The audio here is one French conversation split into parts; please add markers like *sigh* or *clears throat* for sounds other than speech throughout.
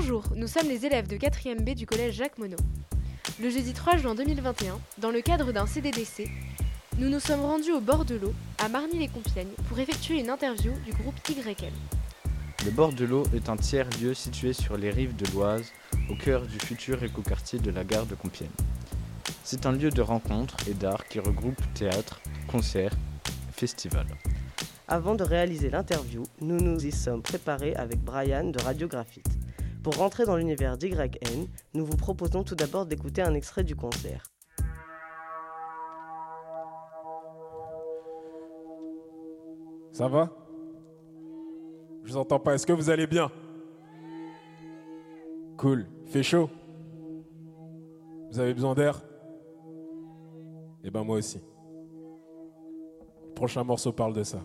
Bonjour, nous sommes les élèves de 4e B du collège Jacques Monod. Le jeudi 3 juin 2021, dans le cadre d'un CDDC, nous nous sommes rendus au bord de l'eau, à Marny-les-Compiègnes, pour effectuer une interview du groupe YL. Le bord de l'eau est un tiers-lieu situé sur les rives de l'Oise, au cœur du futur écoquartier de la gare de Compiègne. C'est un lieu de rencontre et d'art qui regroupe théâtre, concerts, festivals. Avant de réaliser l'interview, nous nous y sommes préparés avec Brian de Radiographite. Pour rentrer dans l'univers d'YN, nous vous proposons tout d'abord d'écouter un extrait du concert. Ça va? Je vous entends pas. Est-ce que vous allez bien? Cool. Fait chaud? Vous avez besoin d'air? Eh ben moi aussi. Le prochain morceau parle de ça.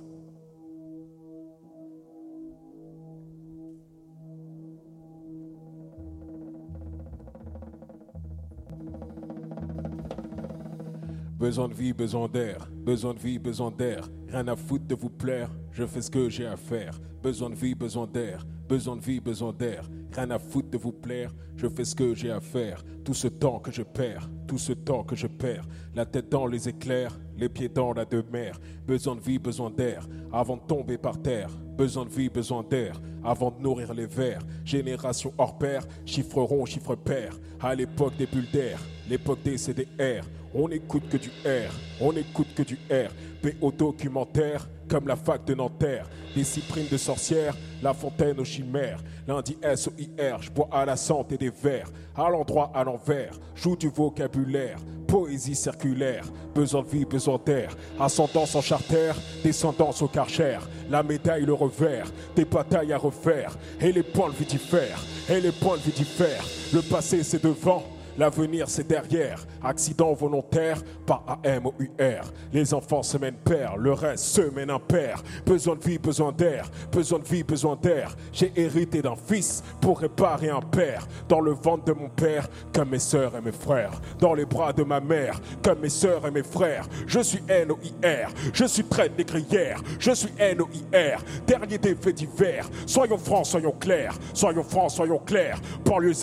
Besoin de vie, besoin d'air. Besoin de vie, besoin d'air. Rien à foutre de vous plaire. Je fais ce que j'ai à faire. Besoin de vie, besoin d'air. Besoin de vie, besoin d'air. Rien à foutre de vous plaire. Je fais ce que j'ai à faire. Tout ce temps que je perds. Tout ce temps que je perds. La tête dans les éclairs. Les pieds dans la demeure. Besoin de vie, besoin d'air. Avant de tomber par terre. Besoin de vie, besoin d'air. Avant de nourrir les vers. Génération hors pair. Chiffre rond, chiffre pair. À l'époque des bulles d'air. L'époque des CDR. On n'écoute que du R, on n'écoute que du R. PO documentaire, comme la fac de Nanterre. Des cyprines de sorcières, la fontaine aux chimères. Lundi SOIR, je bois à la santé des vers. À l'endroit, à l'envers, joue du vocabulaire. Poésie circulaire, besoin de vie, besoin d'air. Ascendance en charter, descendance au karcher. La médaille, le revers, des batailles à refaire. Et les points diffèrent, et les points vie diffèrent. Le passé, c'est devant. L'avenir c'est derrière, accident volontaire par AMOUR. Les enfants se mènent père, le reste se mène impair. Besoin de vie, besoin d'air, besoin de vie, besoin d'air. J'ai hérité d'un fils pour réparer un père. Dans le ventre de mon père, comme mes sœurs et mes frères. Dans les bras de ma mère, comme mes sœurs et mes frères. Je suis NOIR, je suis traîne négrière, je suis NOIR. Dernier des faits divers, soyons francs, soyons clairs, soyons francs, soyons clairs.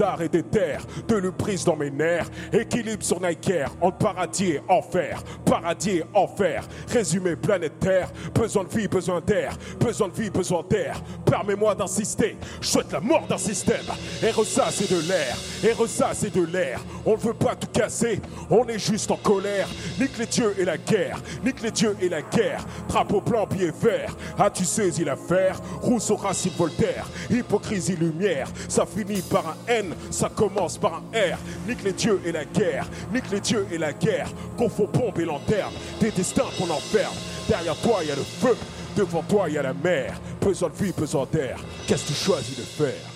arts et des terres, de l'uprise dans mes Équilibre sur Nike en paradis et enfer. Paradis et enfer. Résumé planétaire. Besoin de vie, besoin d'air. Besoin de vie, besoin d'air. Permets-moi d'insister. Je souhaite la mort d'un système. Et c'est de l'air. Et c'est de l'air. On ne veut pas tout casser. On est juste en colère. Nique les dieux et la guerre. Nique les dieux et la guerre. Drapeau blanc, pied vert. As-tu saisi l'affaire Rousseau, Racine, Voltaire. Hypocrisie, lumière. Ça finit par un N. Ça commence par un R. Nique les dieux et la guerre, nique les dieux et la guerre, confond pompe et lanterne, des destins qu'on enferme. Derrière toi, il y a le feu, devant toi, il y a la mer. Besoin de vie, besoin d'air, qu'est-ce que tu choisis de faire?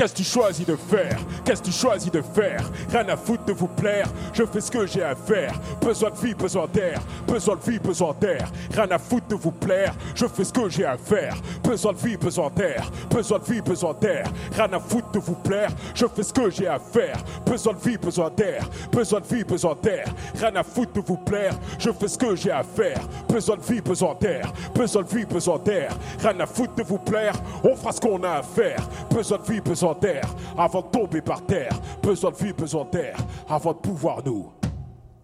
Qu'est-ce que tu choisis de faire? Qu'est-ce que tu choisis de faire? Rien à foutre de vous plaire, je fais ce que j'ai à faire. Besoin de vie, besoin d'air, besoin de vie, besoin d'air. Rien à foutre de vous plaire, je fais ce que j'ai à faire. Besoin de vie, besoin d'air, besoin de vie, besoin d'air. Rien à foutre de vous plaire, je fais ce que j'ai à faire. Besoin de vie, besoin d'air, besoin de vie, besoin d'air. Rien à foutre de vous plaire, je fais ce que j'ai à faire. Besoin de vie, besoin d'air, besoin de vie, besoin d'air. Rien à foutre de vous plaire, on fera ce qu'on a à faire. Besoin de vie, besoin d'air, avant de tomber par terre. Besoin de vie, besoin d'air, avant de pouvoir nous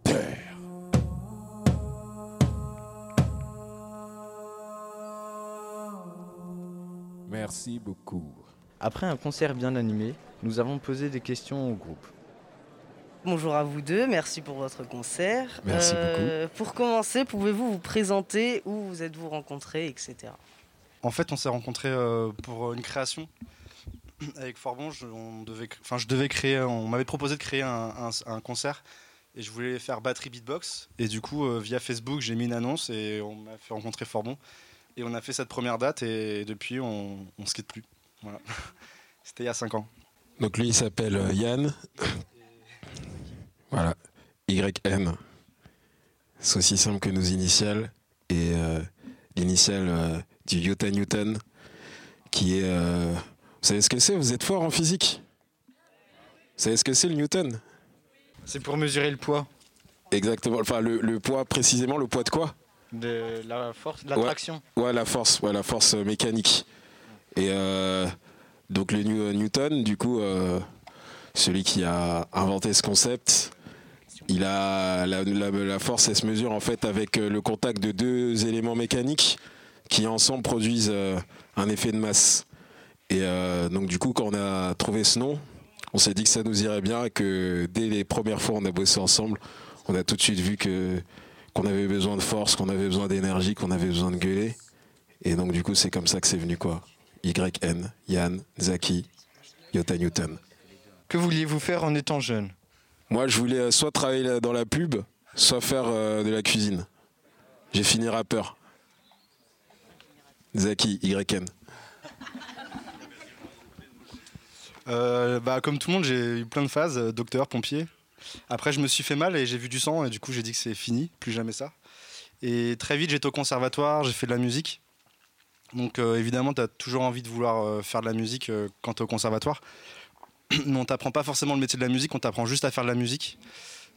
taire. Merci beaucoup. Après un concert bien animé, nous avons posé des questions au groupe. Bonjour à vous deux, merci pour votre concert. Merci euh, Pour commencer, pouvez-vous vous présenter, où vous êtes-vous rencontrés, etc. En fait, on s'est rencontrés euh, pour une création *clears throat* avec Forbon, je, on devait, enfin, je devais créer, on m'avait proposé de créer un, concert et je voulais faire batterie beatbox. Et du coup, euh, via Facebook, j'ai mis une annonce et on m'a fait rencontrer Forbon. Et on a fait cette première date et depuis, on ne se quitte plus. Voilà. *laughs* C'était il y a 5 ans. Donc lui, il s'appelle euh, Yann. Voilà, YN. C'est aussi simple que nos initiales. Et euh, l'initiale du Utah Newton, qui est vous savez ce que c'est Vous êtes fort en physique Vous savez ce que c'est le Newton C'est pour mesurer le poids. Exactement. Enfin, le, le poids, précisément, le poids de quoi? De la force, de l'attraction. Ouais, la force, ouais, la force euh, mécanique. Et euh, donc le New- Newton, du coup, euh, celui qui a inventé ce concept, il a la, la- la force, elle se mesure en fait avec euh, le contact de deux éléments mécaniques qui ensemble produisent euh, un effet de masse. Et euh, donc du coup, quand on a trouvé ce nom, on s'est dit que ça nous irait bien et que dès les premières fois on a bossé ensemble, on a tout de suite vu que qu'on avait besoin de force, qu'on avait besoin d'énergie, qu'on avait besoin de gueuler. Et donc du coup, c'est comme ça que c'est venu quoi. YN, Yann, Zaki, Yota Newton. Que vouliez-vous faire en étant jeune? Moi, je voulais euh, soit travailler dans la pub, soit faire euh, de la cuisine. J'ai fini rappeur. Zaki, YN. Euh, bah, comme tout le monde, j'ai eu plein de phases, euh, docteur, pompier. Après, je me suis fait mal et j'ai vu du sang et du coup, j'ai dit que c'est fini, plus jamais ça. Et très vite, j'étais au conservatoire, j'ai fait de la musique. Donc, euh, évidemment, tu as toujours envie de vouloir faire de la musique quand tu es au conservatoire. *clears throat* Mais on t'apprend pas forcément le métier de la musique, on t'apprend juste à faire de la musique.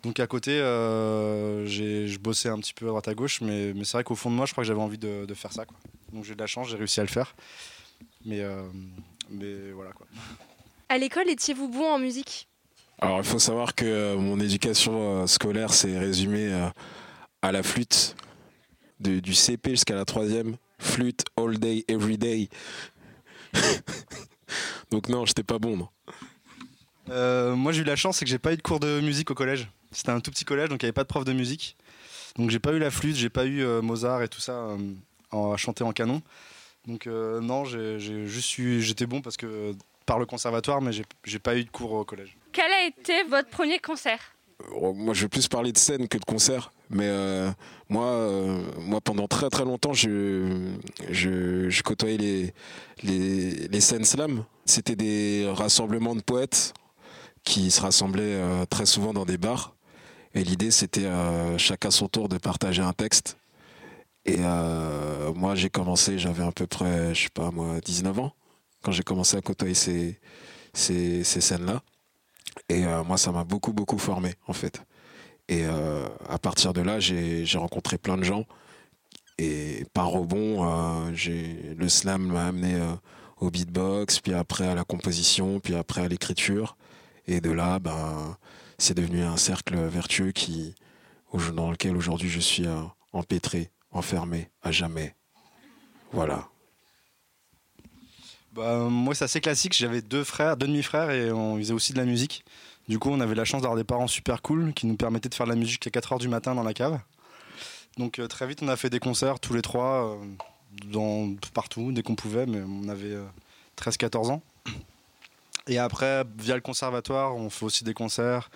Donc, à côté, euh, je bossais un petit peu à droite à gauche, mais, c'est vrai qu'au fond de moi, je crois que j'avais envie de, faire ça. Donc, j'ai de la chance, j'ai réussi à le faire. Mais, mais voilà quoi. À l'école, étiez-vous bon en musique? Alors, il faut savoir que euh, mon éducation euh, scolaire s'est résumée euh, à la flûte, de- du CP jusqu'à la troisième. Flûte, all day, every day. *laughs* Donc non, j'étais pas bon. non. Euh, moi j'ai eu la chance, c'est que j'ai pas eu de cours de musique au collège. C'était un tout petit collège, donc il n'y avait pas de prof de musique. Donc j'ai pas eu la flûte, j'ai pas eu euh, Mozart et tout ça euh, en- à chanter en canon. Donc euh, non, j'ai j'ai juste eu, j'étais bon parce que par le conservatoire, mais j'ai pas eu de cours au collège. Quel a été votre premier concert? Euh, Moi, je vais plus parler de scène que de concert. Mais euh, moi, euh, moi, pendant très très longtemps, je, je, je côtoyais les, les, les scènes slam. C'était des rassemblements de poètes qui se rassemblaient euh, très souvent dans des bars. Et l'idée, c'était euh, chacun son tour de partager un texte. Et euh, moi, j'ai commencé, j'avais à peu près, je sais pas moi, 19 ans, quand j'ai commencé à côtoyer ces, ces, ces scènes-là. Et euh, moi, ça m'a beaucoup, beaucoup formé, en fait. Et euh, à partir de là, j'ai rencontré plein de gens. Et par rebond, euh, j'ai- le slam m'a amené au beatbox, puis après à la composition, puis après à l'écriture. Et de là, ben, c'est devenu un cercle vertueux qui, dans lequel aujourd'hui je suis empêtré, enfermé à jamais. Voilà. Bah, moi c'est assez classique, j'avais deux frères, deux demi-frères et on faisait aussi de la musique. Du coup on avait la chance d'avoir des parents super cool qui nous permettaient de faire de la musique à 4h du matin dans la cave. Donc euh, très vite on a fait des concerts tous les trois, euh, dans, partout, dès qu'on pouvait, mais on avait euh, 13-14 ans. Et après, via le conservatoire, on fait aussi des concerts.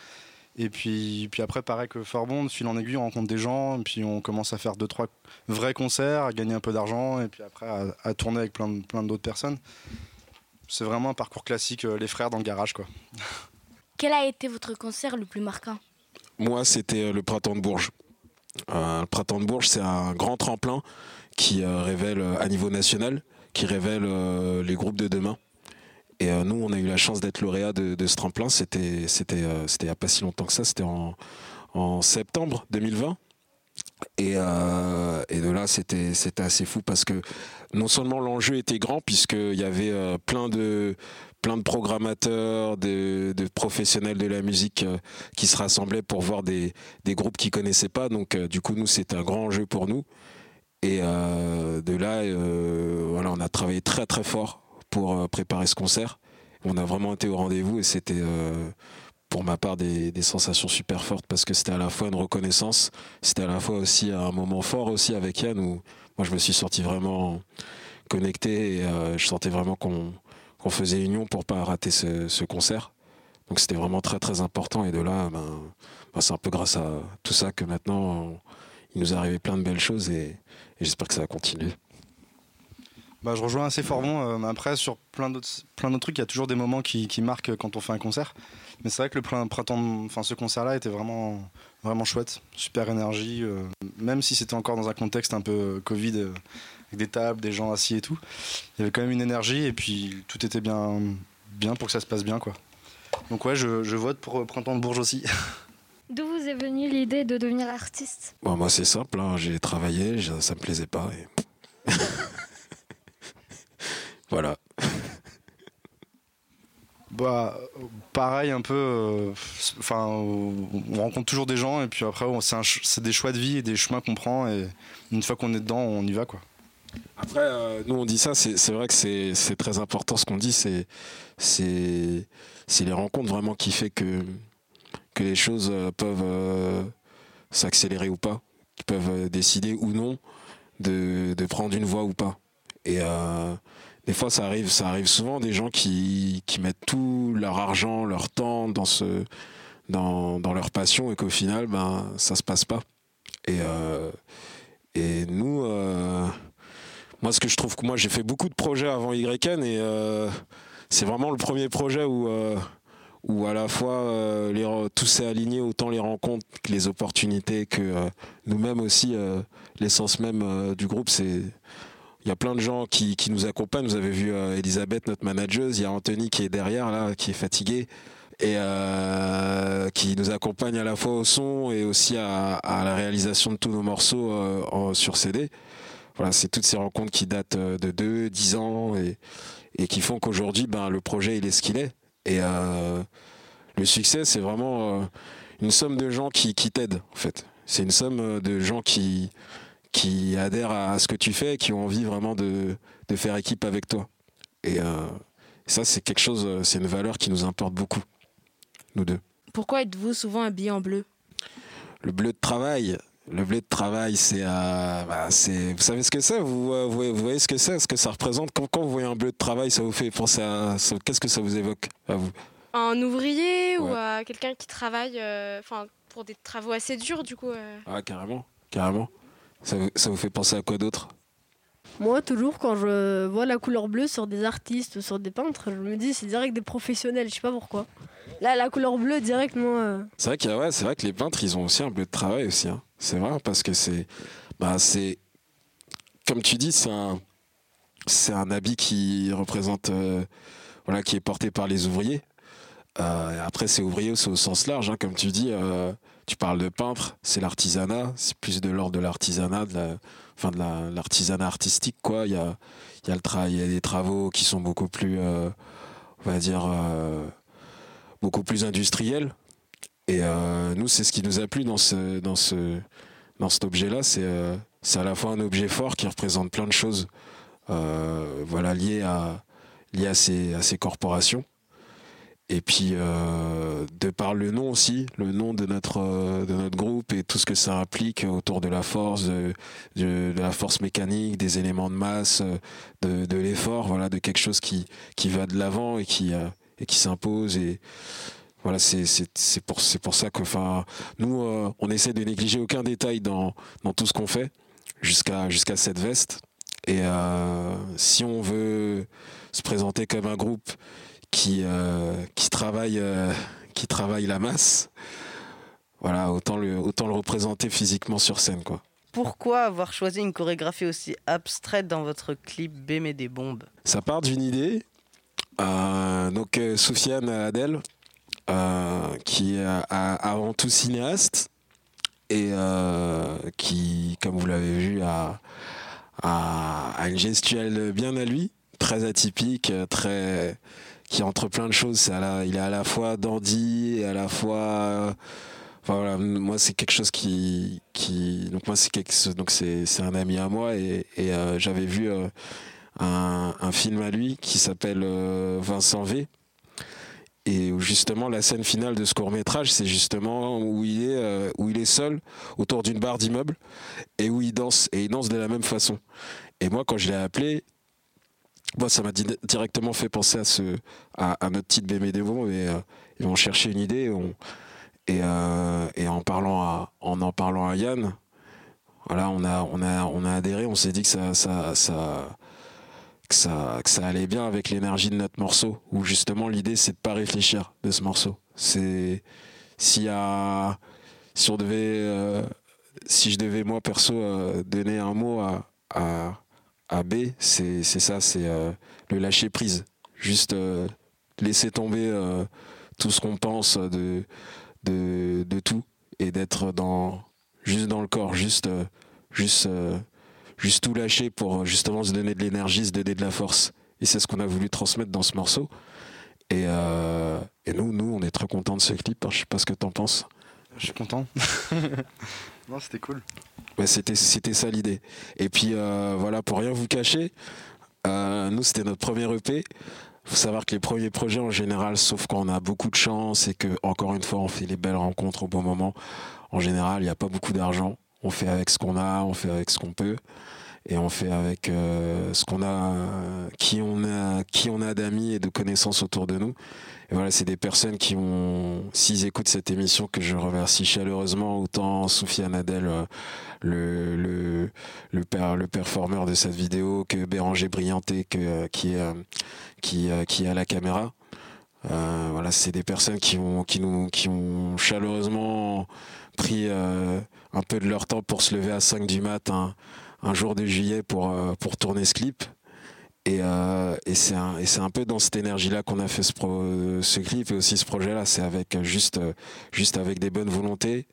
Et puis, puis après, pareil que Farbond, de fil en aiguille, on rencontre des gens, et puis on commence à faire deux, trois vrais concerts, à gagner un peu d'argent, et puis après à, à tourner avec plein, plein d'autres personnes. C'est vraiment un parcours classique, euh, les frères dans le garage, quoi. *laughs* Quel a été votre concert le plus marquant? Moi, c'était euh, le Printemps de Bourges. Euh, le Printemps de Bourges, c'est un grand tremplin qui euh, révèle à niveau national, qui révèle euh, les groupes de demain. Et euh, nous, on a eu la chance d'être lauréat de, de ce tremplin. C'était, c'était, euh, c'était il n'y a pas si longtemps que ça. C'était en, septembre 2020. Et, euh, et de là, c'était, c'était assez fou parce que non seulement l'enjeu était grand, puisqu'il y avait plein, de, plein de programmateurs, de, professionnels de la musique qui se rassemblaient pour voir des, des groupes qu'ils connaissaient pas. Donc, du coup, nous, c'était un grand enjeu pour nous. Et de là, voilà, on a travaillé très très fort pour euh, préparer ce concert. On a vraiment été au rendez-vous et c'était, euh, pour ma part, des, sensations super fortes parce que c'était à la fois une reconnaissance, c'était à la fois aussi un moment fort aussi avec Yann où moi je me suis senti vraiment connecté et euh, je sentais vraiment qu'on faisait union pour pas rater ce, ce concert. Donc c'était vraiment très très important et de là, ben, ben, c'est un peu grâce à tout ça que maintenant il nous est arrivé plein de belles choses et j'espère que ça va continuer. Bah, je rejoins assez fort bon. euh, mais après, sur plein d'autres, plein d'autres trucs, il y a toujours des moments qui, qui marquent quand on fait un concert. Mais c'est vrai que le printemps, enfin, ce concert-là était vraiment, vraiment chouette. Super énergie. euh, même si c'était encore dans un contexte un peu euh, Covid, euh, avec des tables, des gens assis et tout, il y avait quand même une énergie et puis tout était bien, bien pour que ça se passe bien, quoi. Donc ouais, je, je vote pour Printemps de Bourges aussi. *laughs* D'où vous est venue l'idée de devenir artiste? Bon, moi, c'est simple, hein, j'ai travaillé, ça me plaisait pas. et- *laughs* voilà. *laughs* Bah, pareil un peu. euh, Enfin, euh, on rencontre toujours des gens et puis après, c'est un ch- c'est des choix de vie et des chemins qu'on prend et une fois qu'on est dedans, on y va quoi. Après, euh, nous on dit ça, c'est c'est vrai que c'est c'est très important ce qu'on dit, c'est c'est c'est les rencontres vraiment qui fait que que les choses euh, peuvent euh, s'accélérer ou pas, qui peuvent décider ou non de, de prendre une voie ou pas. Et euh, des fois, ça arrive, ça arrive souvent des gens qui, qui mettent tout leur argent, leur temps dans ce dans, dans leur passion et qu'au final, ben ça se passe pas. Et euh, et nous. euh, moi, ce que je trouve que moi, j'ai fait beaucoup de projets avant YN et euh, c'est vraiment le premier projet où, où à la fois tout s'est aligné, autant les rencontres que les opportunités, que nous-mêmes aussi, l'essence même du groupe, c'est. Il y a plein de gens qui, qui nous accompagnent. Vous avez vu euh, Elisabeth, notre manageuse. Il y a Anthony qui est derrière, là, qui est fatigué et euh, qui nous accompagne à la fois au son et aussi à, la réalisation de tous nos morceaux euh, sur CD voilà, c'est toutes ces rencontres qui datent de 2, 10 ans et, et qui font qu'aujourd'hui, ben, le projet, il est ce qu'il est. Et le succès, c'est vraiment une somme de gens qui, qui t'aident, en fait. C'est une somme de gens qui, qui adhèrent à ce que tu fais et qui ont envie vraiment de, de faire équipe avec toi. Et euh, ça, c'est quelque chose, euh, c'est une valeur qui nous importe beaucoup, nous deux. Pourquoi êtes-vous souvent habillé en bleu? Le bleu de travail. Le bleu de travail, c'est, euh, bah, vous savez ce que c'est? Vous, vous, voyez- vous voyez ce que c'est, ce que ça représente? Quand, quand vous voyez un bleu de travail, ça vous fait penser à, qu'est-ce que ça vous évoque à vous? Un ouvrier ou à quelqu'un qui travaille euh, pour des travaux assez durs, du coup. euh? Ah carrément, carrément. Ça vous, ça vous fait penser à quoi d'autre? Moi, toujours, quand je vois la couleur bleue sur des artistes, sur des peintres, je me dis c'est direct des professionnels, je sais pas pourquoi. Là, la couleur bleue, direct, moi. euh, C'est vrai a- ouais, que les peintres, ils ont aussi un bleu de travail aussi. hein. C'est vrai parce que c'est, bah c'est, comme tu dis, c'est un, c'est un habit qui représente, euh, voilà, qui est porté par les ouvriers. Euh, après, c'est ouvrier, c'est au sens large, hein, comme tu dis. Tu parles de peintre, c'est l'artisanat, c'est plus de l'ordre de l'artisanat, enfin de la- l'artisanat artistique, quoi. Il y a, y a le travail, il y a des travaux qui sont beaucoup plus, euh, on va dire, euh, beaucoup plus industriels. Et euh, nous, c'est ce qui nous a plu dans, ce, dans, ce, dans cet objet-là. C'est c'est à la fois un objet fort qui représente plein de choses voilà, liées, à, à, ces, à ces corporations. Et puis, euh, de par le nom aussi, le nom de notre, euh, de notre groupe et tout ce que ça implique autour de la force, de, de- la force mécanique, des éléments de masse, euh, de, l'effort, voilà, de quelque chose qui, qui va de l'avant et qui, euh, et qui s'impose. Et, voilà, c'est pour, pour ça que nous, euh, on essaie de négliger aucun détail dans, dans tout ce qu'on fait, jusqu'à jusqu'à cette veste. Et euh, si on veut se présenter comme un groupe qui, euh, qui, travaille, euh, qui travaille la masse, voilà, autant le, autant le représenter physiquement sur scène. Quoi. Pourquoi avoir choisi une chorégraphie aussi abstraite dans votre clip Baimer des bombes? Ça part d'une idée. Euh, donc, euh, Soufiane Adel, euh, qui est avant tout cinéaste et qui, comme vous l'avez vu, a, a- a une gestuelle bien à lui, très atypique, très qui entre plein de choses. C'est à la- il est à la fois dandy à la fois euh, moi c'est quelque chose qui, qui donc moi c'est quelque donc c'est un ami à moi et, euh, j'avais vu euh, un, film à lui qui s'appelle Vincent V et justement la scène finale de ce court métrage c'est justement où il est où il est seul autour d'une barre d'immeuble et où il danse et il danse de la même façon et moi quand je l'ai appelé moi ça m'a di- directement fait penser à ce à, notre petite bébé démon et euh, ils vont chercher une idée euh, et en parlant en en parlant à Yann voilà on a on a on a adhéré on s'est dit que ça que ça, que ça allait bien avec l'énergie de notre morceau, où justement l'idée c'est de pas réfléchir de ce morceau. C'est s'il y a, si on devait, euh, si je devais moi perso euh, donner un mot à, à B, c'est ça, c'est euh, le lâcher prise, juste euh, laisser tomber euh, tout ce qu'on pense de, de, de tout et d'être dans juste dans le corps, juste juste juste tout lâcher pour justement se donner de l'énergie, se donner de la force. Et c'est ce qu'on a voulu transmettre dans ce morceau. Et, nous, nous, on est très contents de ce clip. Hein. Je sais pas ce que t'en penses. Je suis content. *laughs* non, c'était cool. C'était, c'était ça l'idée. Et puis voilà, pour rien vous cacher, nous c'était notre premier EP faut savoir que les premiers projets en général, sauf quand on a beaucoup de chance et que encore une fois on fait les belles rencontres au bon moment, en général il n'y a pas beaucoup d'argent. On fait avec ce qu'on a, on fait avec ce qu'on peut et on fait avec euh, ce qu'on a, qui on qui on a d'amis et de connaissances autour de nous. Voilà, c'est des personnes qui ont, s'ils écoutent cette émission, que je remercie chaleureusement, autant Soufiane Adel, euh, le, le, performeur de cette vidéo, que Béranger Brianté, qui, est, qui, est à la caméra. Euh, voilà, c'est des personnes qui ont, chaleureusement pris euh, un peu de leur temps pour se lever à 5 du matin un jour de juillet pour, euh, pour tourner ce clip. Et, euh, et c'est un, un, peu dans cette énergie-là qu'on a fait ce, ce, clip et aussi ce projet-là. C'est avec juste, juste avec des bonnes volontés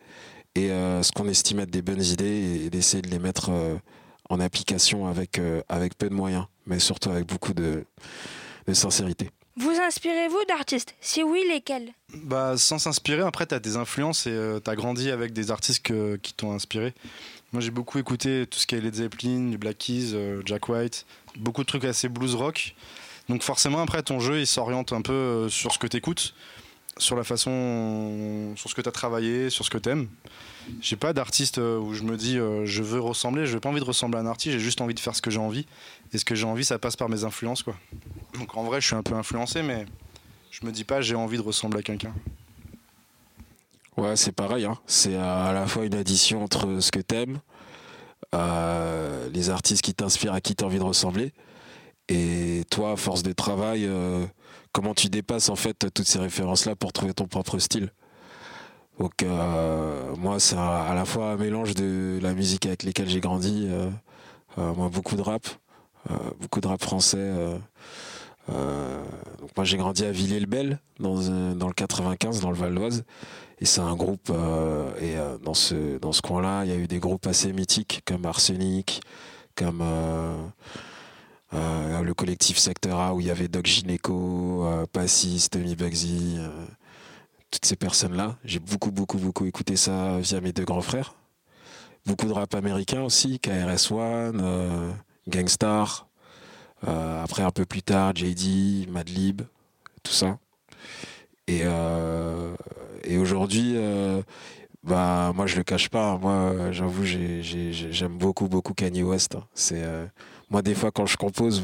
et euh, ce qu'on estime être des bonnes idées et, d'essayer de les mettre en application avec, avec peu de moyens, mais surtout avec beaucoup de sincérité. Vous inspirez-vous d'artistes? Si oui, lesquels? Bah, sans s'inspirer, après, tu as des influences et tu as grandi avec des artistes qui t'ont inspiré. Moi, j'ai beaucoup écouté tout ce qui est Led Zeppelin, du Black Keys, euh, Jack White, beaucoup de trucs assez blues rock. Donc forcément, après, ton jeu, il s'oriente un peu euh, sur ce que tu écoutes, sur la façon, sur ce que tu as travaillé, sur ce que tu aimes. J'ai pas d'artiste euh, où je me dis je veux ressembler, je n'ai pas envie de ressembler à un artiste, j'ai juste envie de faire ce que j'ai envie. Et ce que j'ai envie, ça passe par mes influences, quoi. Donc en vrai, je suis un peu influencé, mais je me dis pas j'ai envie de ressembler à quelqu'un. Ouais, c'est pareil. Hein. C'est à la fois une addition entre ce que t'aimes, euh, les artistes qui t'inspirent, à qui t'as envie de ressembler, et toi, force de travail, euh, comment tu dépasses en fait toutes ces références-là pour trouver ton propre style. Donc euh, moi, c'est à la fois un mélange de la musique avec laquelle j'ai grandi, moi beaucoup de rap, beaucoup de rap français. moi j'ai grandi à Villiers-le-Bel dans, dans le 95 dans le Val d'Oise et c'est un groupe, euh, et euh, dans ce, dans ce coin-là, il y a eu des groupes assez mythiques comme Arsenic, comme euh, le collectif Secteur A où il y avait Doc Gineco, Passis, Tommy Bugsy, toutes ces personnes-là. J'ai beaucoup, beaucoup, beaucoup écouté ça via mes deux grands frères. Beaucoup de rap américain aussi, KRS-One, Gangstar. après, un peu plus tard, JD, Madlib, tout ça. Et, et aujourd'hui, euh, bah moi je le cache pas. Moi, j'avoue, j'aime beaucoup beaucoup Kanye West. Hein. C'est euh, moi des fois quand je compose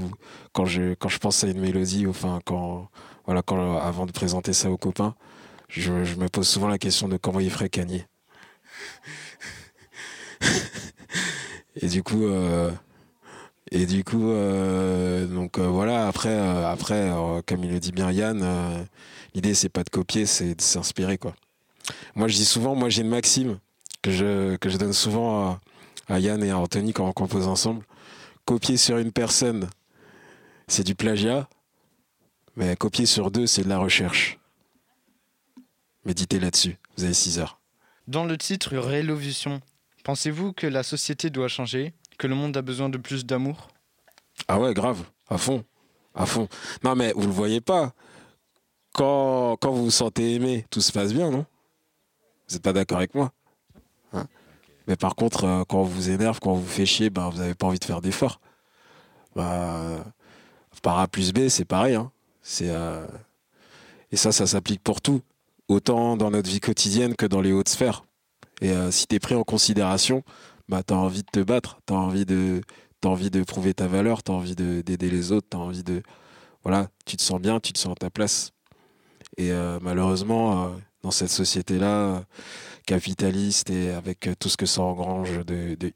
quand je quand je pense à une mélodie, enfin quand voilà quand avant de présenter ça aux copains, je, me pose souvent la question de comment il ferait Kanye. *laughs* et du coup. Euh, et du coup, donc voilà. Après, après, comme il le dit bien Yann, l'idée c'est pas de copier, c'est de s'inspirer quoi. Moi je dis souvent, moi j'ai une maxime que je, que je donne souvent à, Yann et à Anthony quand on compose ensemble. Copier sur une personne, c'est du plagiat, mais copier sur deux, c'est de la recherche. Méditez là-dessus, vous avez 6 heures. Dans le titre Révolution, pensez-vous que la société doit changer, que le monde a besoin de plus d'amour? Ah ouais, grave, à fond, à fond. Non mais vous le voyez pas, quand, vous vous sentez aimé, tout se passe bien, non? Vous n'êtes pas d'accord avec moi Mais par contre, euh, quand on vous énerve, quand on vous fait chier, ben, vous n'avez pas envie de faire d'efforts. Bah, par A plus B, c'est pareil. Hein. Euh, et ça, ça s'applique pour tout. Autant dans notre vie quotidienne que dans les hautes sphères. Et euh, si tu es pris en considération, bah, tu as envie de te battre, tu as envie de, envie de prouver ta valeur, tu as envie d'aider les autres, tu envie de. Voilà, tu te sens bien, tu te sens à ta place. Et malheureusement, dans cette société-là, capitaliste et avec tout ce que ça engrange de, de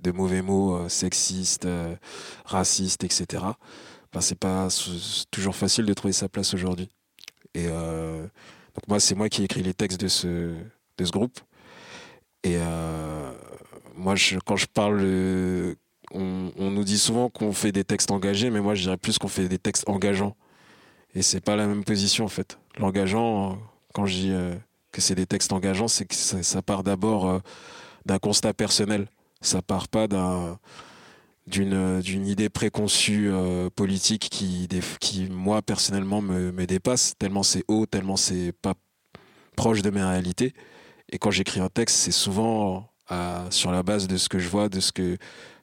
de mauvais mots euh, sexistes, racistes, etc., ben, c'est pas toujours facile de trouver sa place aujourd'hui. Et donc moi, c'est moi qui ai écrit les textes de ce, de ce groupe. Et moi, quand je parle, on, nous dit souvent qu'on fait des textes engagés, mais moi, je dirais plus qu'on fait des textes engageants. Et c'est pas la même position en fait. L'engageant, quand je dis euh, que c'est des textes engageants, c'est que ça, part d'abord d'un constat personnel. Ça part pas d'un d'une d'une idée préconçue politique qui qui moi personnellement me, me dépasse tellement c'est haut tellement c'est pas proche de mes réalités et quand j'écris un texte c'est souvent sur la base de ce que je vois de ce que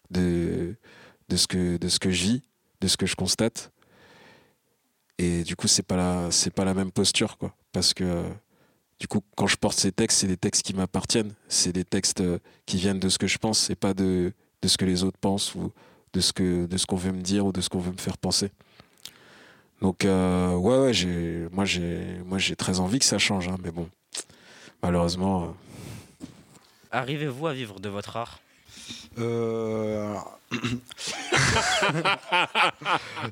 de de ce que de ce que je vis de ce que je constate. Et du coup c'est pas la c'est pas la même posture quoi parce que du coup quand je porte ces textes c'est des textes qui m'appartiennent. C'est des textes qui viennent de ce que je pense et pas de de ce que les autres pensent ou de ce qu'on veut me dire ou de ce qu'on veut me faire penser. Donc euh, ouais ouais moi j'ai moi j'ai très envie que ça change hein, mais bon malheureusement euh, arrivez-vous à vivre de votre art? Euh, *laughs*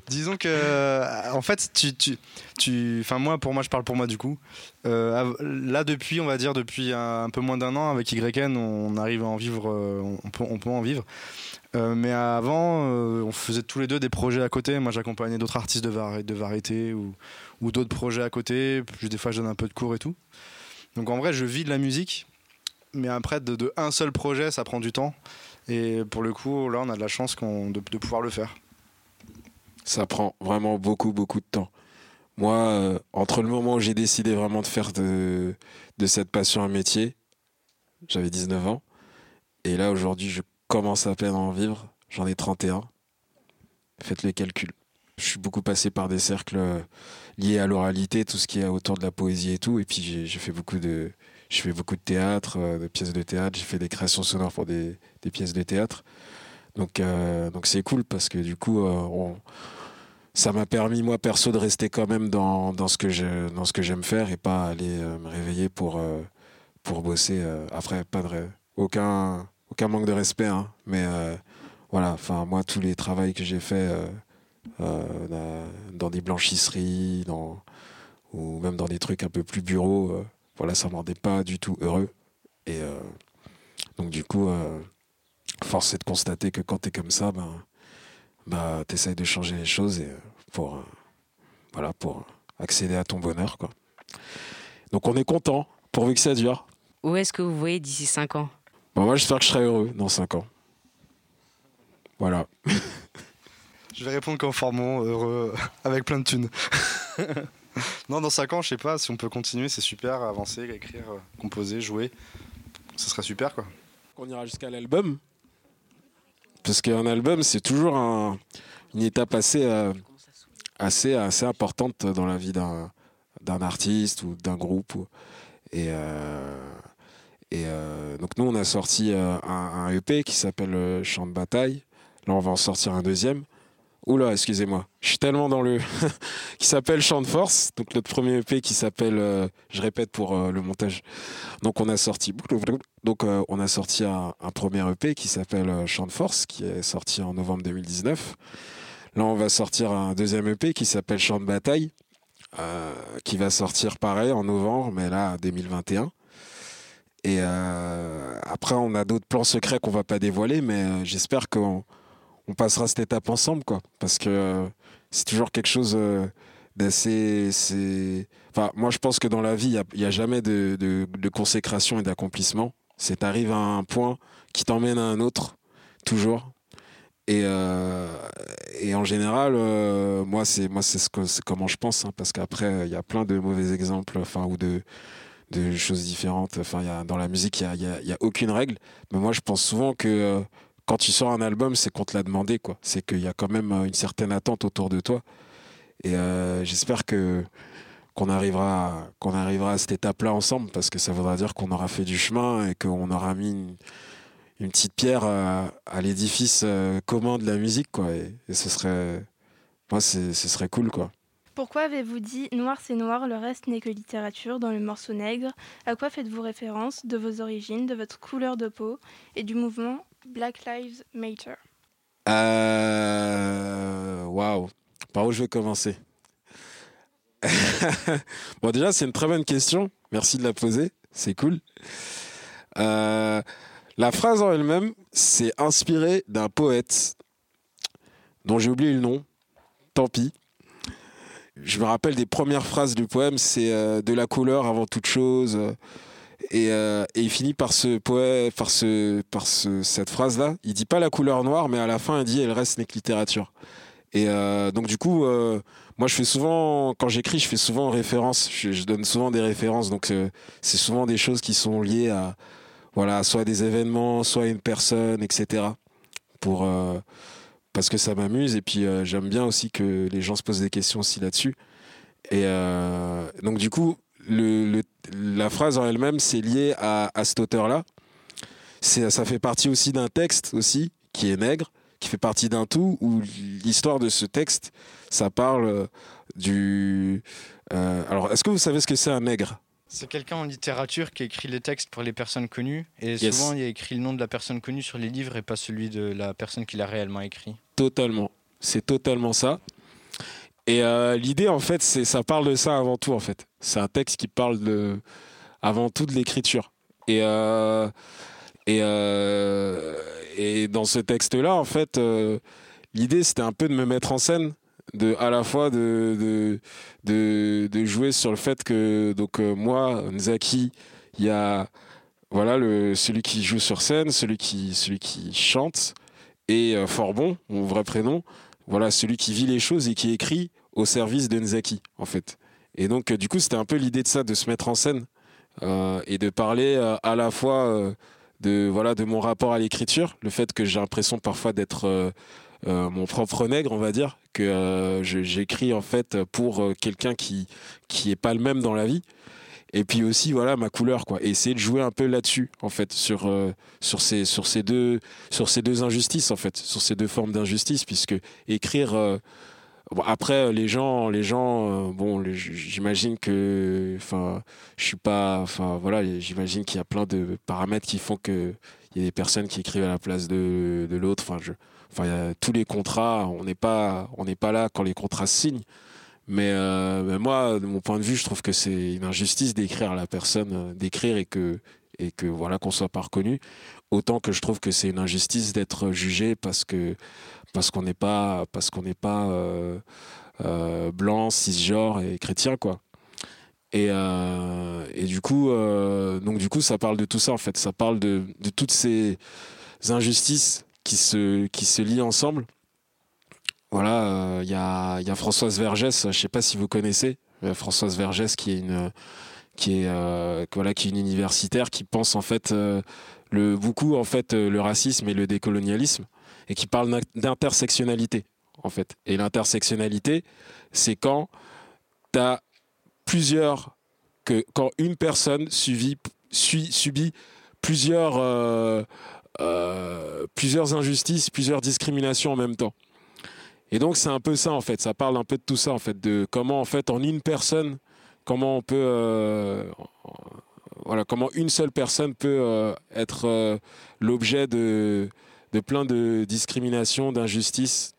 Disons que, en fait, tu, tu, tu, enfin moi, pour moi, je parle pour moi du coup. Euh, là, depuis, on va dire depuis un, peu moins d'un an, avec YN, on arrive à en vivre, euh, on peut, on peut en vivre. mais avant, on faisait tous les deux des projets à côté. Moi, j'accompagnais d'autres artistes de, de variété ou, ou d'autres projets à côté. Puis des fois, je donne un peu de cours et tout. Donc en vrai, je vis de la musique, mais après, de, de un seul projet, ça prend du temps. Et pour le coup, là, on a de la chance de, pouvoir le faire. Ça prend vraiment beaucoup, beaucoup de temps. Moi, euh, entre le moment où j'ai décidé vraiment de faire de, de cette passion un métier, j'avais 19 ans. Et là, aujourd'hui, je commence à peine à en vivre. J'en ai 31. Faites les calculs. Je suis beaucoup passé par des cercles euh, liés à l'oralité, tout ce qui est autour de la poésie et tout. Et puis, j'ai fait beaucoup de, je fais beaucoup de théâtre, euh, de pièces de théâtre. J'ai fait des créations sonores pour des, pièces de théâtre. Donc, euh, donc c'est cool parce que du coup, euh, ça m'a permis moi perso de rester quand même dans, dans ce que je, dans ce que j'aime faire et pas aller me réveiller pour pour bosser. après, pas de aucun aucun manque de respect, hein, mais voilà. Moi, tous les travaux que j'ai fait dans des blanchisseries, ou même dans des trucs un peu plus bureaux voilà, ça ne rendait pas du tout heureux. Et euh, donc, du coup, euh, force est de constater que quand tu es comme ça, ben, bah, tu essayes de changer les choses et, euh, pour, voilà, pour accéder à ton bonheur. Quoi. Donc, on est content, pourvu que ça dure. Où est-ce que vous voyez d'ici 5 ans? Moi, j'espère que je serai heureux dans 5 ans. Voilà. je vais répondre conformément, heureux, avec plein de thunes. *laughs* *laughs* non, dans 5 ans, je sais pas, si on peut continuer, c'est super, avancer, écrire, euh, composer, jouer. Ce serait super, quoi. On ira jusqu'à l'album. Parce qu'un album, c'est toujours une étape assez, euh, assez, assez importante dans la vie d'un, artiste ou d'un groupe. Et, euh, et donc, nous, on a sorti un, un EP qui s'appelle Chant de bataille. Là, on va en sortir un deuxième. Oula, excusez-moi. Je suis tellement dans le. *laughs* qui s'appelle Chant de Force. Donc, notre premier EP qui s'appelle. Euh, je répète pour euh, le montage. Donc, on a sorti. *clicks tongue* Donc, euh, on a sorti un, premier EP qui s'appelle Chant de Force, qui est sorti en novembre 2019. Là, on va sortir un deuxième EP qui s'appelle Chant de Bataille, qui va sortir pareil en novembre, mais là, 2021. Et après, on a d'autres plans secrets qu'on va pas dévoiler, mais j'espère qu'on on passera cette étape ensemble, quoi. Parce que euh, c'est toujours quelque chose euh, d'assez. Enfin, moi, je pense que dans la vie, il n'y a, jamais de, consécration et d'accomplissement. C'est arrive à un point qui t'emmène à un autre, toujours. Et, euh, et en général, moi, c'est moi c'est ce comment je pense, hein, parce qu'après, il y a plein de mauvais exemples, enfin, ou de, choses différentes. Enfin, y a, dans la musique, il n'y a, y a, aucune règle. Mais moi, je pense souvent que quand tu sors un album, c'est qu'on te l'a demandé, quoi. C'est qu'il y a quand même euh, une certaine attente autour de toi. Et euh, j'espère que qu'on arrivera, qu'on arrivera à cette étape-là ensemble, parce que ça voudra dire qu'on aura fait du chemin et qu'on aura mis une, petite pierre à, l'édifice euh, commun de la musique, quoi. Et, ce serait, moi, ce serait cool, quoi. Pourquoi avez-vous dit Noir c'est noir, le reste n'est que littérature dans le morceau nègre À quoi faites-vous référence de vos origines, de votre couleur de peau et du mouvement Black Lives Matter euh, Waouh Par où je vais commencer? *laughs* Bon, déjà, c'est une très bonne question. Merci de la poser. C'est cool. Euh, la phrase en elle-même, c'est inspiré d'un poète dont j'ai oublié le nom. Tant pis. je me rappelle des premières phrases du poème, c'est de la couleur avant toute chose. Et, et, il finit par ce poème, par ce, par ce, cette phrase-là. Il dit pas la couleur noire, mais à la fin, il dit elle reste n'est que littérature. Et donc du coup, moi, je fais souvent, quand j'écris, je fais souvent référence. Je, donne souvent des références. Donc, euh, c'est souvent des choses qui sont liées à, voilà, soit des événements, soit une personne, etc. Pour, euh, parce que ça m'amuse. Et puis, euh, j'aime bien aussi que les gens se posent des questions aussi là-dessus. Et donc, du coup, le, la phrase en elle-même, c'est lié à, à cet auteur-là. Ça fait partie aussi d'un texte aussi qui est nègre qui fait partie d'un tout où l'histoire de ce texte, ça parle euh, du. Euh, alors, est-ce que vous savez ce que c'est un nègre? C'est quelqu'un en littérature qui écrit les textes pour les personnes connues. Et souvent, il a écrit le nom de la personne connue sur les livres et pas celui de la personne qui l'a réellement écrit. Totalement. C'est totalement ça. Et euh, l'idée, en fait, c'est ça parle de ça avant tout, en fait. C'est un texte qui parle de, avant tout de l'écriture. Et, et, et dans ce texte-là, en fait, euh, l'idée c'était un peu de me mettre en scène, de à la fois de de, de, jouer sur le fait que donc euh, moi, Nzaki, il y a voilà le celui qui joue sur scène, celui qui celui qui chante et euh, Forbon, mon vrai prénom, voilà celui qui vit les choses et qui écrit au service de Nzaki en fait. Et donc du coup c'était un peu l'idée de ça, de se mettre en scène et de parler à la fois de voilà de mon rapport à l'écriture, le fait que j'ai l'impression parfois d'être euh, euh, mon propre nègre, on va dire, que euh, j'écris en fait pour quelqu'un qui qui est pas le même dans la vie. Et puis aussi voilà ma couleur quoi, et essayer de jouer un peu là-dessus en fait sur sur ces sur ces deux sur ces deux injustices en fait, sur ces deux formes d'injustice puisque écrire après, les gens, les gens, euh, bon, j'imagine que, enfin, je suis pas, enfin, voilà, j'imagine qu'il y a plein de paramètres qui font que il y a des personnes qui écrivent à la place de, de l'autre. Enfin, je, enfin, tous les contrats, on n'est pas, on n'est pas là quand les contrats se signent. Mais, euh, moi, de mon point de vue, je trouve que c'est une injustice d'écrire à la personne, euh, d'écrire et que, et que voilà qu'on soit pas reconnu. Autant que je trouve que c'est une injustice d'être jugé parce que parce qu'on n'est pas parce qu'on n'est pas euh, euh, blanc, cisgenre et chrétien quoi. Et, euh, et du coup donc du coup ça parle de tout ça en fait, ça parle de, de toutes ces injustices qui se qui se lient ensemble. Voilà, il y a, y, a, Françoise Vergès, je sais pas si vous connaissez, Françoise Vergès qui est une qui est voilà qui est une universitaire qui pense en fait le beaucoup en fait le racisme et le décolonialisme et qui parle d'intersectionnalité, en fait. Et l'intersectionnalité, c'est quand tu plusieurs, que, quand une personne subit, subit plusieurs, euh, euh, plusieurs injustices, plusieurs discriminations en même temps. Et donc c'est un peu ça en fait, ça parle un peu de tout ça en fait, de comment en fait en une personne, comment on peut, euh, voilà, comment une seule personne peut être l'objet de, de plein de discriminations, d'injustices.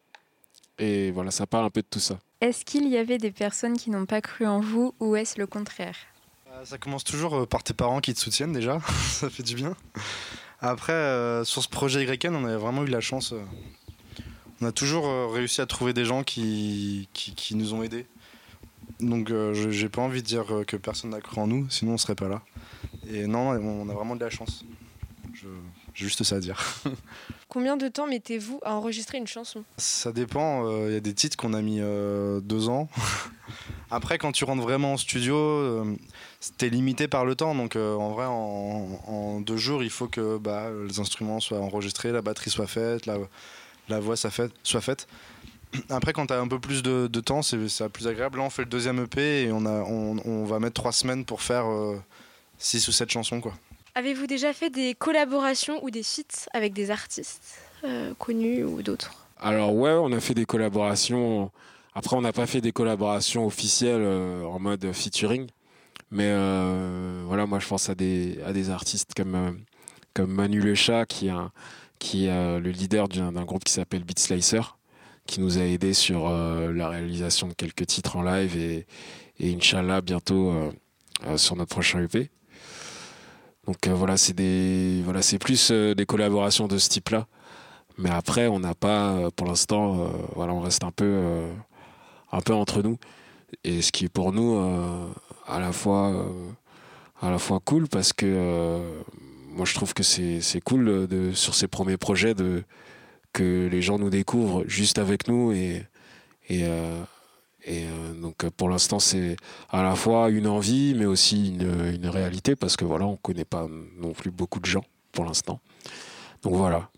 Et voilà, ça parle un peu de tout ça. Est-ce qu'il y avait des personnes qui n'ont pas cru en vous ou est-ce le contraire? Euh, Ça commence toujours euh, par tes parents qui te soutiennent déjà, *laughs* ça fait du bien. Après, euh, sur ce projet YN, on a vraiment eu la chance. on a toujours réussi à trouver des gens qui, qui, nous ont aidés. Donc j'ai pas envie de dire que personne n'a cru en nous, sinon on serait pas là. Et non, on a vraiment de la chance. J'ai juste ça à dire. *laughs* Combien de temps mettez-vous à enregistrer une chanson? Ça dépend. Il euh, y a des titres qu'on a mis euh, deux ans. *laughs* Après, quand tu rentres vraiment en studio, euh, t'es limité par le temps. Donc, en vrai, en, deux jours, il faut que bah, les instruments soient enregistrés, la batterie soit faite, la, la voix soit faite, soit faite. Après, quand tu as un peu plus de, temps, c'est plus agréable. Là, on fait le deuxième EP et on, a, on, on va mettre trois semaines pour faire six ou sept chansons. quoi. Avez-vous déjà fait des collaborations ou des feats avec des artistes euh, connus ou d'autres? Alors ouais, on a fait des collaborations. Après, on n'a pas fait des collaborations officielles euh, en mode featuring. Mais euh, voilà, moi je pense à des, à des artistes comme, comme Manu Le Chat, qui est, qui est le leader d'un groupe qui s'appelle Beat Slicer, qui nous a aidé sur la réalisation de quelques titres en live et, et Inch'Allah bientôt sur notre prochain EP. Donc euh, voilà, c'est voilà, c'est plus euh, des collaborations de ce type-là. Mais après, on n'a pas, euh, pour l'instant, voilà, on reste un peu, un peu entre nous. et ce qui est pour nous à la fois à la fois cool parce que moi je trouve que c'est cool de, sur ces premiers projets de que les gens nous découvrent juste avec nous et et, et donc pour l'instant c'est à la fois une envie mais aussi une, une réalité parce que voilà on connaît pas non plus beaucoup de gens pour l'instant donc voilà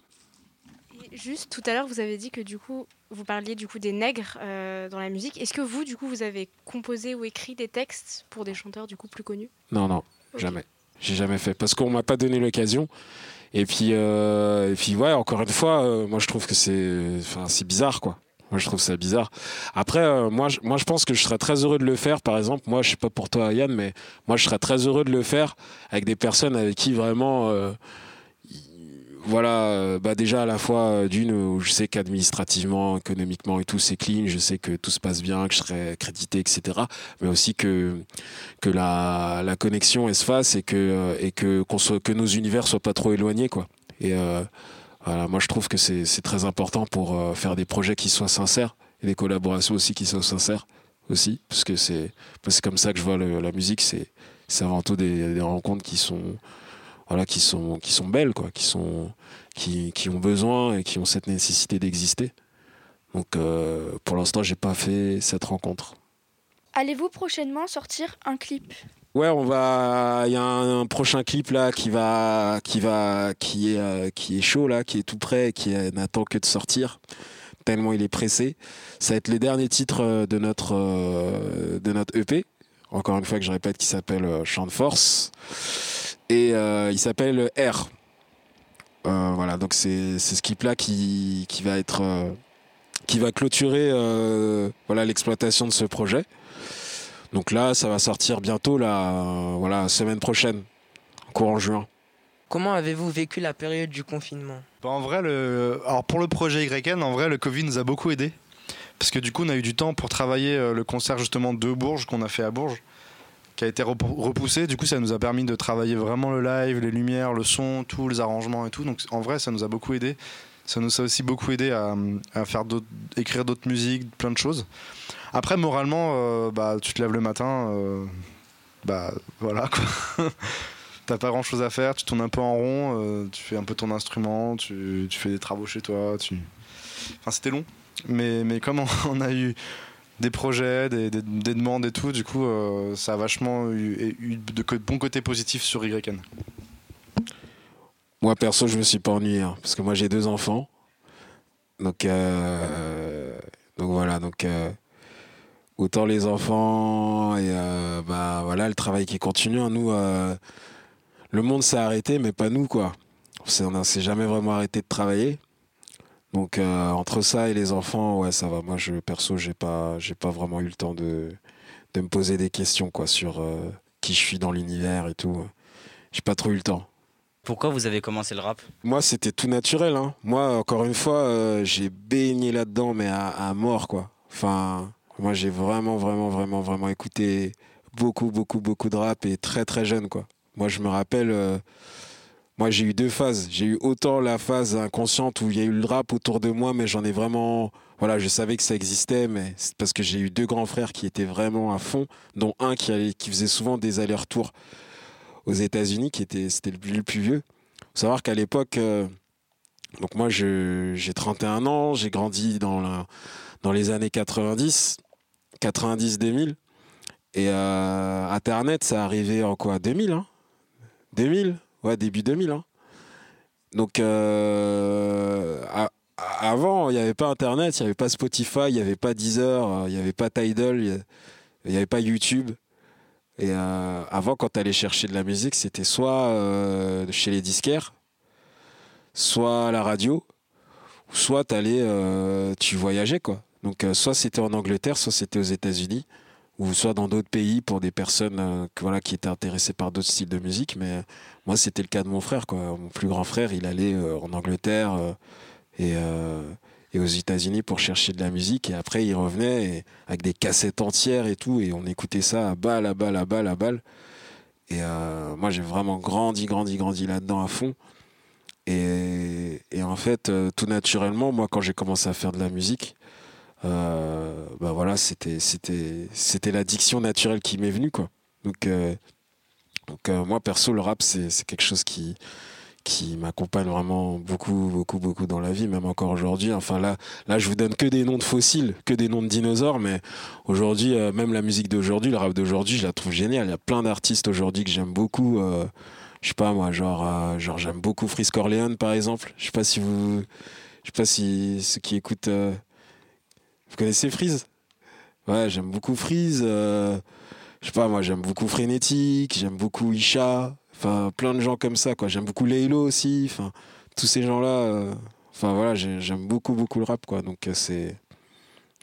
juste tout à l'heure, vous avez dit que du coup, vous parliez du coup des nègres euh, dans la musique. Est-ce que vous, du coup, vous avez composé ou écrit des textes pour des chanteurs du coup plus connus? Non, non, jamais. J'ai jamais fait parce qu'on m'a pas donné l'occasion. Et puis, euh, et puis ouais, encore une fois, euh, moi je trouve que c'est, enfin, c'est bizarre quoi. Moi je trouve ça bizarre. Après, moi, je, moi je pense que je serais très heureux de le faire. Par exemple, moi je sais pas pour toi Yann, mais moi je serais très heureux de le faire avec des personnes avec qui vraiment voilà, euh, bah déjà à la fois euh, d'une où je sais qu'administrativement, économiquement et tout c'est clean, je sais que tout se passe bien, que je serai crédité, etc. Mais aussi que que la, la connexion se fasse et que euh, et que qu'on soit que nos univers soient pas trop éloignés quoi. Et moi je trouve que c'est très important pour faire des projets qui soient sincères et des collaborations aussi qui soient sincères aussi, parce que c'est comme ça que je vois la musique, c'est avant tout des rencontres qui sont voilà, qui sont, qui sont belles, quoi, qui, sont, qui, qui ont besoin et qui ont cette nécessité d'exister. Donc euh, pour l'instant, j'ai pas fait cette rencontre. Allez-vous prochainement sortir un clip? Ouais, on va. Il y a un, prochain clip là qui va, qui va, qui est, euh, qui est chaud là, qui est tout prêt, qui n'attend que de sortir. Tellement il est pressé. Ça va être les derniers titres euh, de notre, de notre EP. Encore une fois que je répète, qui s'appelle Chant de Force et euh, il s'appelle R. Euh, voilà, donc c'est ce clip-là qui, qui, va être euh, qui va clôturer voilà l'exploitation de ce projet. Donc là, ça va sortir bientôt, la voilà, semaine prochaine, courant juin. Comment avez-vous vécu la période du confinement? Bah, En vrai, le... alors pour le projet YN, en vrai, le Covid nous a beaucoup aidé. Parce que du coup, on a eu du temps pour travailler le concert justement de Bourges qu'on a fait à Bourges qui a été repoussé. Du coup, ça nous a permis de travailler vraiment le live, les lumières, le son, tous les arrangements et tout. Donc, en vrai, ça nous a beaucoup aidé. Ça nous a aussi beaucoup aidé à, à faire écrire d'autres musiques, plein de choses. Après, moralement, euh, bah, tu te lèves le matin, euh, bah voilà quoi. *laughs* T'as pas grand chose à faire, tu tournes un peu en rond, euh, tu fais un peu ton instrument, tu, fais des travaux chez toi. Enfin, c'était long. Mais, mais comme on *laughs* a eu des projets, des, demandes et tout. Du coup, euh, ça a vachement eu, de, bons côtés positifs sur YN. Moi, perso, je me suis pas ennuyé hein, parce que moi, j'ai deux enfants. Donc, euh, donc voilà. Donc, euh, autant les enfants et bah voilà, le travail qui continue. Hein. nous, le monde s'est arrêté, mais pas nous, quoi. On ne s'est jamais vraiment arrêté de travailler. Donc euh, entre ça et les enfants, ouais, ça va. Moi, je perso, j'ai pas, j'ai pas vraiment eu le temps de, de me poser des questions quoi sur euh, qui je suis dans l'univers et tout. J'ai pas trop eu le temps. Pourquoi vous avez commencé le rap? Moi, c'était tout naturel. Hein. Moi, encore une fois, euh, j'ai baigné là-dedans, mais à, à, mort, quoi. Enfin, moi, j'ai vraiment, vraiment, vraiment, vraiment écouté beaucoup, beaucoup, beaucoup de rap et très, très jeune, quoi. Moi, je me rappelle moi, j'ai eu deux phases. J'ai eu autant la phase inconsciente où il y a eu le rap autour de moi, mais j'en ai vraiment. Voilà, je savais que ça existait, mais c'est parce que j'ai eu deux grands frères qui étaient vraiment à fond, dont un qui, faisait souvent des allers-retours aux États-Unis, qui était c'était le, plus vieux. Faut savoir qu'à l'époque, euh, donc moi, j'ai 31 ans, j'ai grandi dans les années 90, 90-2000. Et euh, Internet, ça arrivait en quoi? 2000, hein? 2000 Ouais, début 2000. Hein. Donc, euh, avant, il n'y avait pas Internet, il n'y avait pas Spotify, il n'y avait pas Deezer, euh, il n'y avait pas Tidal, il n'y avait pas YouTube. Et euh, avant, quand tu allais chercher de la musique, c'était soit chez les disquaires, soit à la radio, soit allais, tu voyageais. quoi. Donc, soit c'était en Angleterre, soit c'était aux États-Unis ou soit dans d'autres pays pour des personnes euh, voilà, qui étaient intéressées par d'autres styles de musique. Mais moi, c'était le cas de mon frère. Quoi. Mon plus grand frère, il allait euh, en Angleterre euh, et, et, aux États-Unis pour chercher de la musique. Et après, il revenait avec des cassettes entières et tout. Et on écoutait ça à balle, à balle, à balle, à balle. Et moi, j'ai vraiment grandi, grandi, grandi là-dedans à fond. Et, et en fait, tout naturellement, moi, quand j'ai commencé à faire de la musique, bah voilà, c'était c'était c'était l'addiction naturelle qui m'est venue quoi. Donc donc moi perso le rap c'est quelque chose qui qui m'accompagne vraiment beaucoup, beaucoup, beaucoup dans la vie, même encore aujourd'hui. Enfin là, là, je vous donne que des noms de fossiles, que des noms de dinosaures, mais aujourd'hui, euh, même la musique d'aujourd'hui, le rap d'aujourd'hui, je la trouve géniale. Il y a plein d'artistes aujourd'hui que j'aime beaucoup. Euh, je sais pas moi, genre, euh, genre j'aime beaucoup Freeze Corleone par exemple. Je sais pas si vous, je sais pas si ceux qui écoutent, connaissez Freeze? Ouais, j'aime beaucoup Freeze. je sais pas moi, j'aime beaucoup Frénétique, j'aime beaucoup Isha. Enfin, plein de gens comme ça, quoi. J'aime beaucoup Laylo aussi. Enfin, tous ces gens-là. Euh, enfin, voilà, j'aime beaucoup, beaucoup le rap, quoi. Donc, euh, c'est.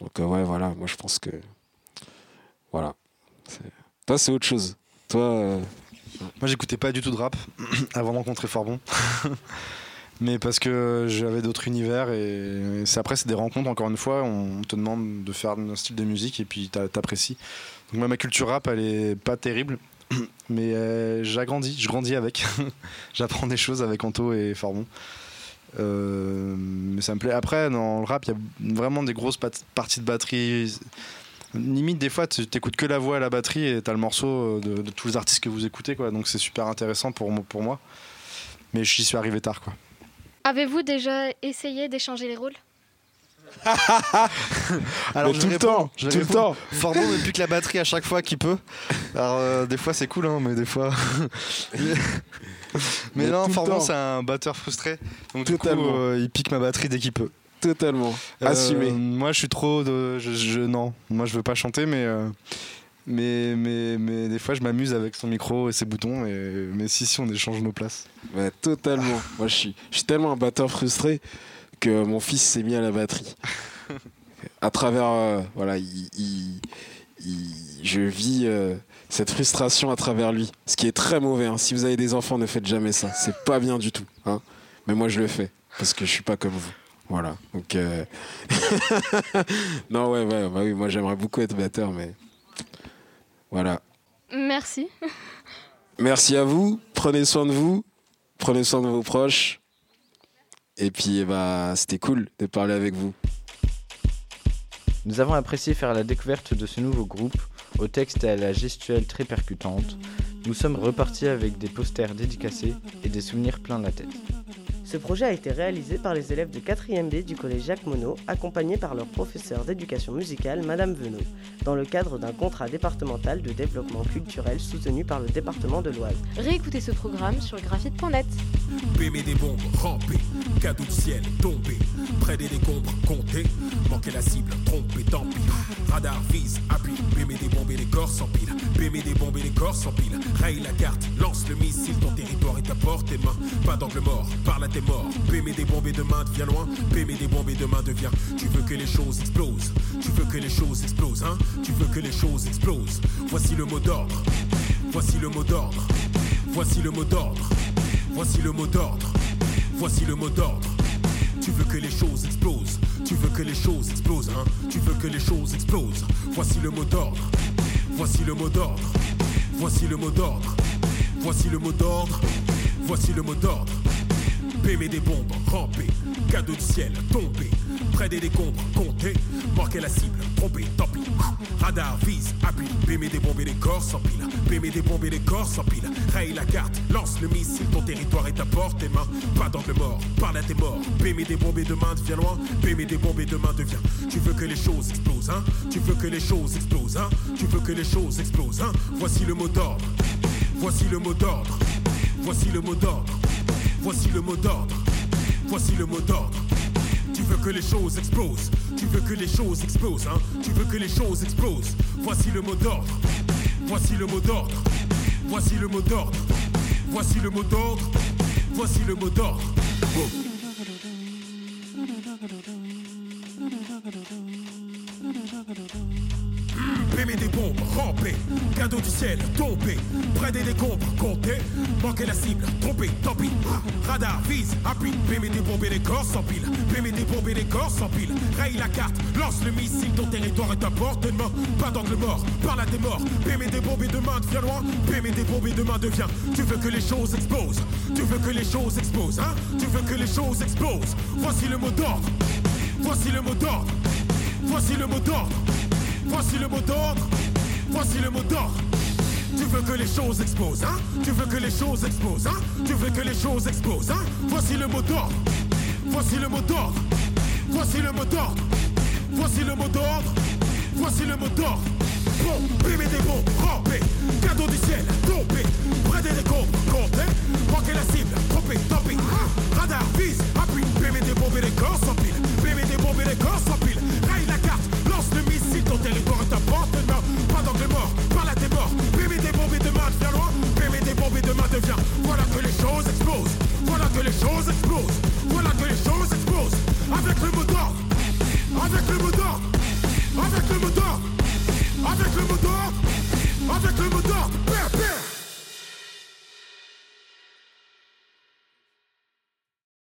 Donc, euh, ouais, voilà. Moi, je pense que. Voilà. Toi, c'est autre chose. Toi. Moi, j'écoutais pas du tout de rap *clears throat* avant de rencontrer Fort *laughs* mais parce que j'avais d'autres univers et c'est après c'est des rencontres encore une fois on te demande de faire un style de musique et puis t'apprécies donc moi ma culture rap elle est pas terrible *clears throat* mais euh, j'agrandis, je grandis avec. *laughs* J'apprends des choses avec Anto et Farbon. Euh, mais ça me plaît. Après, dans le rap, il y a vraiment des grosses parties de batterie. Limite, des fois, tu t'écoutes que la voix et la batterie et t'as le morceau de, de, tous les artistes que vous écoutez. Donc c'est super intéressant pour, pour moi. Mais j'y suis arrivé tard, quoi. Avez-vous déjà essayé d'échanger les rôles *laughs* Alors tout le temps, tout le temps. Fort bon depuis que la batterie à chaque fois qu'il peut. Alors euh, des fois c'est cool hein, mais des fois. *laughs* mais, non, Fort c'est un batteur frustré. Donc du coup euh, il pique ma batterie dès qu'il peut. Totalement. Euh, Assumé. Moi je suis trop de, je, non, moi je veux pas chanter mais. Mais, mais, mais des fois, je m'amuse avec son micro et ses boutons. Et, mais si, si, on échange nos places. Ouais, totalement. *laughs* Moi, je suis, je suis tellement un batteur frustré que mon fils s'est mis à la batterie. *laughs* à travers, euh, voilà, je vis euh, cette frustration à travers lui, ce qui est très mauvais. Hein. Si vous avez des enfants, ne faites jamais ça. C'est pas bien du tout. Hein. Mais moi, je le fais parce que je suis pas comme vous. Voilà. Donc, euh, *laughs* non, ouais, ouais, bah oui, moi, j'aimerais beaucoup être batteur, mais voilà. Merci. Merci à vous. Prenez soin de vous. Prenez soin de vos proches. Et puis, bah, c'était cool de parler avec vous. Nous avons apprécié faire la découverte de ce nouveau groupe, au texte et à la gestuelle très percutante. Nous sommes repartis avec des posters dédicacés et des souvenirs plein la tête. Ce projet a été réalisé par les élèves de 4e B du collège Jacques Monod, accompagnés par leur professeur d'éducation musicale, Madame Venot, dans le cadre d'un contrat départemental de développement culturel soutenu par le département de l'Oise. Réécoutez ce programme sur graphite.net. Bémé des bombes, ramper, cadeau du ciel, tomber, près des décombres, compter, manquer la cible, tromper, tant pis. Radar vise, appuie, bémé des bombes et les corps s'empilent, bémé des bombes et les corps s'empilent, raye la carte, lance le missile, ton territoire est à portée main, pas d'angle mort, par la Pémé des bombes et demain devient loin. Pémé des bombes et demain devient. Tu veux que les choses explosent. Tu veux que les choses explosent, hein. Tu veux que les choses explosent. Voici le mot d'ordre. Voici le mot d'ordre. Voici le mot d'ordre. Voici le mot d'ordre. Voici le mot d'ordre. Tu veux que les choses explosent. Tu veux que les choses explosent, hein. Tu veux que les choses explosent. Voici le mot d'ordre. Voici le mot d'ordre. Voici le mot d'ordre. Voici le mot d'ordre. Voici le mot d'ordre. Pémé des bombes, ramper, cadeau du ciel, tomber, près des décombres, compter, marquer la cible, tromper, tant pis. Radar vise, appuie, Pémé des bombes et les corps s'empilent, Pémé des bombes et les corps s'empilent, raye la carte, lance le missile, ton territoire est à portée main, pas d'angle mort, parle à tes morts, Pémé des bombes et demain devient loin, Pémé des bombes et demain devient. Tu veux que les choses explosent, hein? Tu veux que les choses explosent, hein? Tu veux que les choses explosent, hein? Voici le mot d'ordre, voici le mot d'ordre, voici le mot d'ordre. Voici le mot d'ordre. Voici le mot d'ordre. Tu veux que les choses explosent. Tu veux que les choses explosent, hein. Tu veux que les choses explosent. Voici le mot d'ordre. Voici le mot d'ordre. Voici le mot d'ordre. Voici le mot d'ordre. Voici le mot d'ordre. Pémé des bombes, ramper, cadeau du ciel, tomber, près des décombres, compter, manquer la cible, tromper, tant pis. Radar, vise, appuie, bombes et les corps s'empilent, Pémé des bombes et les corps s'empilent, raye la carte, lance le missile, ton territoire est de main, pas d'angle mort, parle à tes morts, bombes et demain devient loin, bombes et demain devient, tu veux que les choses explosent, tu veux que les choses explosent, hein, tu veux que les choses explosent, voici le mot d'ordre, voici le mot d'ordre. Voici le mot d'ordre. Voici le mot d'ordre. Voici le mot d'ordre. Tu veux que les choses explosent, hein? Tu veux que les choses explosent, hein? Tu veux que les choses explosent, hein? Voici le mot d'ordre. Voici le mot d'ordre. Voici le mot d'ordre. Voici le mot d'ordre. Voici le mot d'ordre. Bon, bébé des bons, rampé, cadeau du ciel, tombé, près des décombres, comptez, hein? manquez la cible, trompé, tant hein? radar, vise, appuie, bébé des bombes et des corps sans pile, bébé des bombes et des corps sans pile, raille la carte, lance le missile, ton territoire est à le mot d'ordre Avec le mot d'ordre Avec le mot d'ordre Avec le mot d'ordre Avec le mot d'ordre